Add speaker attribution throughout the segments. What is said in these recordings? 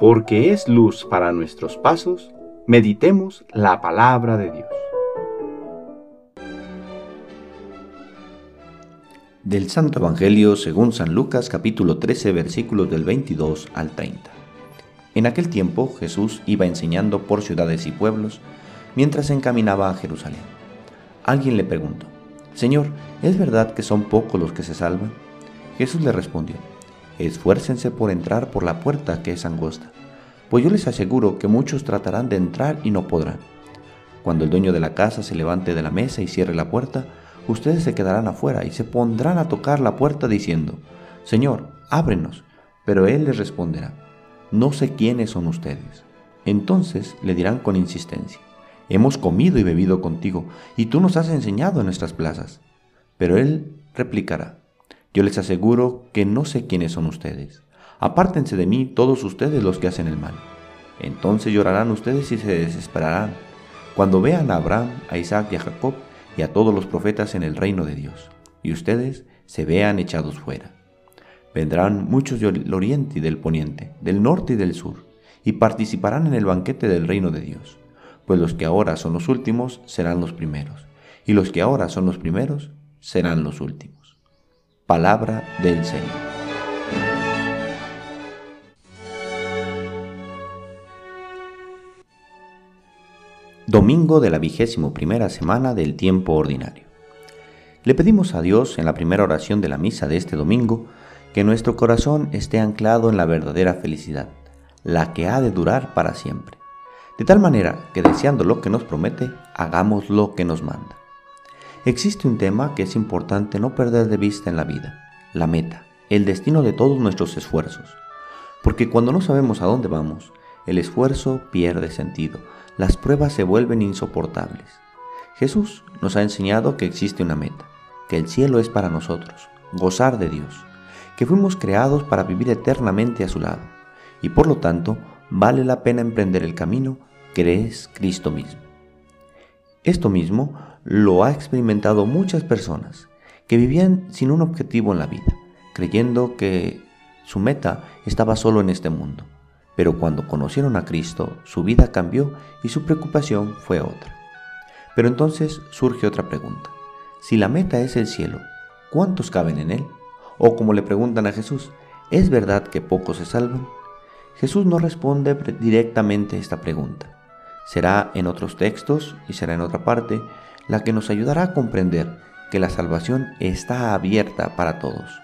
Speaker 1: porque es luz para nuestros pasos, meditemos la palabra de Dios.
Speaker 2: Del Santo Evangelio según San Lucas capítulo 13 versículos del 22 al 30. En aquel tiempo Jesús iba enseñando por ciudades y pueblos mientras se encaminaba a Jerusalén. Alguien le preguntó, Señor, ¿es verdad que son pocos los que se salvan? Jesús le respondió, esfuércense por entrar por la puerta que es angosta, pues yo les aseguro que muchos tratarán de entrar y no podrán. Cuando el dueño de la casa se levante de la mesa y cierre la puerta, ustedes se quedarán afuera y se pondrán a tocar la puerta diciendo, Señor, ábrenos. Pero él les responderá, no sé quiénes son ustedes. Entonces le dirán con insistencia, hemos comido y bebido contigo, y tú nos has enseñado en nuestras plazas. Pero él replicará, yo les aseguro que no sé quiénes son ustedes. Apártense de mí todos ustedes los que hacen el mal. Entonces llorarán ustedes y se desesperarán cuando vean a Abraham, a Isaac y a Jacob y a todos los profetas en el reino de Dios, y ustedes se vean echados fuera. Vendrán muchos del oriente y del poniente, del norte y del sur, y participarán en el banquete del reino de Dios, pues los que ahora son los últimos serán los primeros, y los que ahora son los primeros serán los últimos. Palabra del Señor. Domingo de la vigésimo primera semana del tiempo ordinario. Le pedimos a Dios en la primera oración de la misa de este domingo que nuestro corazón esté anclado en la verdadera felicidad, la que ha de durar para siempre, de tal manera que deseando lo que nos promete, hagamos lo que nos manda. Existe un tema que es importante no perder de vista en la vida, la meta, el destino de todos nuestros esfuerzos. Porque cuando no sabemos a dónde vamos, el esfuerzo pierde sentido, las pruebas se vuelven insoportables. Jesús nos ha enseñado que existe una meta, que el cielo es para nosotros, gozar de Dios, que fuimos creados para vivir eternamente a su lado, y por lo tanto vale la pena emprender el camino que es Cristo mismo. Esto mismo lo ha experimentado muchas personas que vivían sin un objetivo en la vida, creyendo que su meta estaba solo en este mundo. Pero cuando conocieron a Cristo, su vida cambió y su preocupación fue otra. Pero entonces surge otra pregunta. Si la meta es el cielo, ¿cuántos caben en él? O como le preguntan a Jesús, ¿es verdad que pocos se salvan? Jesús no responde directamente esta pregunta. Será en otros textos y será en otra parte la que nos ayudará a comprender que la salvación está abierta para todos,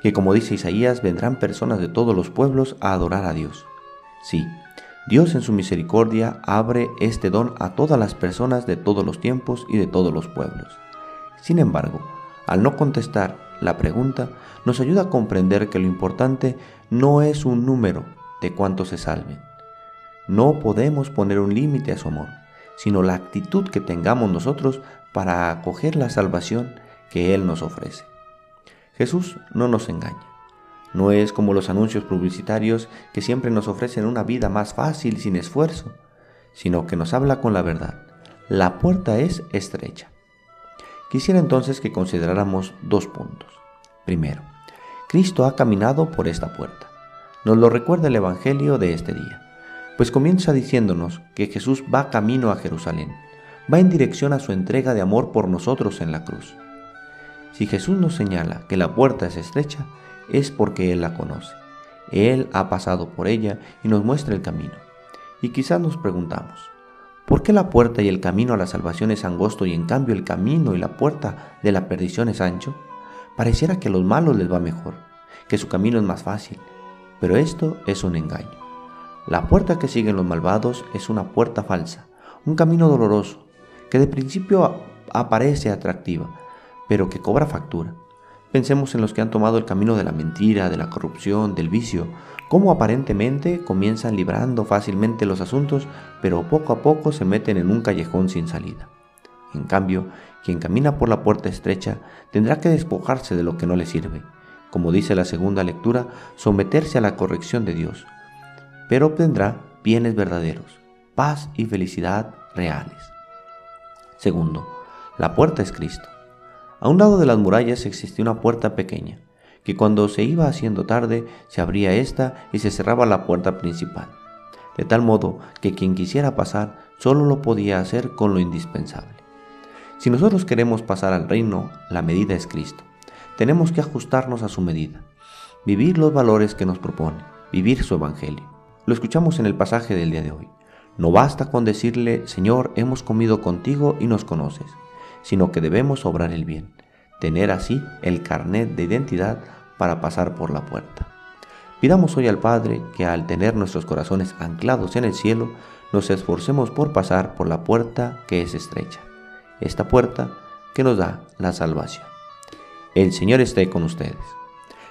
Speaker 2: que como dice Isaías vendrán personas de todos los pueblos a adorar a Dios. Sí, Dios en su misericordia abre este don a todas las personas de todos los tiempos y de todos los pueblos. Sin embargo, al no contestar la pregunta, nos ayuda a comprender que lo importante no es un número de cuántos se salven. No podemos poner un límite a su amor sino la actitud que tengamos nosotros para acoger la salvación que Él nos ofrece. Jesús no nos engaña. No es como los anuncios publicitarios que siempre nos ofrecen una vida más fácil sin esfuerzo, sino que nos habla con la verdad. La puerta es estrecha. Quisiera entonces que consideráramos dos puntos. Primero, Cristo ha caminado por esta puerta. Nos lo recuerda el Evangelio de este día pues comienza diciéndonos que Jesús va camino a Jerusalén, va en dirección a su entrega de amor por nosotros en la cruz. Si Jesús nos señala que la puerta es estrecha, es porque Él la conoce. Él ha pasado por ella y nos muestra el camino. Y quizás nos preguntamos, ¿por qué la puerta y el camino a la salvación es angosto y en cambio el camino y la puerta de la perdición es ancho? Pareciera que a los malos les va mejor, que su camino es más fácil, pero esto es un engaño. La puerta que siguen los malvados es una puerta falsa, un camino doloroso, que de principio aparece atractiva, pero que cobra factura. Pensemos en los que han tomado el camino de la mentira, de la corrupción, del vicio, cómo aparentemente comienzan librando fácilmente los asuntos, pero poco a poco se meten en un callejón sin salida. En cambio, quien camina por la puerta estrecha tendrá que despojarse de lo que no le sirve, como dice la segunda lectura, someterse a la corrección de Dios, pero obtendrá bienes verdaderos, paz y felicidad reales. Segundo, la puerta es Cristo. A un lado de las murallas existía una puerta pequeña, que cuando se iba haciendo tarde se abría esta y se cerraba la puerta principal, de tal modo que quien quisiera pasar solo lo podía hacer con lo indispensable. Si nosotros queremos pasar al reino, la medida es Cristo. Tenemos que ajustarnos a su medida, vivir los valores que nos propone, vivir su evangelio. Lo escuchamos en el pasaje del día de hoy. No basta con decirle, Señor, hemos comido contigo y nos conoces, sino que debemos obrar el bien, tener así el carnet de identidad para pasar por la puerta. Pidamos hoy al Padre que al tener nuestros corazones anclados en el cielo, nos esforcemos por pasar por la puerta que es estrecha, esta puerta que nos da la salvación. El Señor esté con ustedes.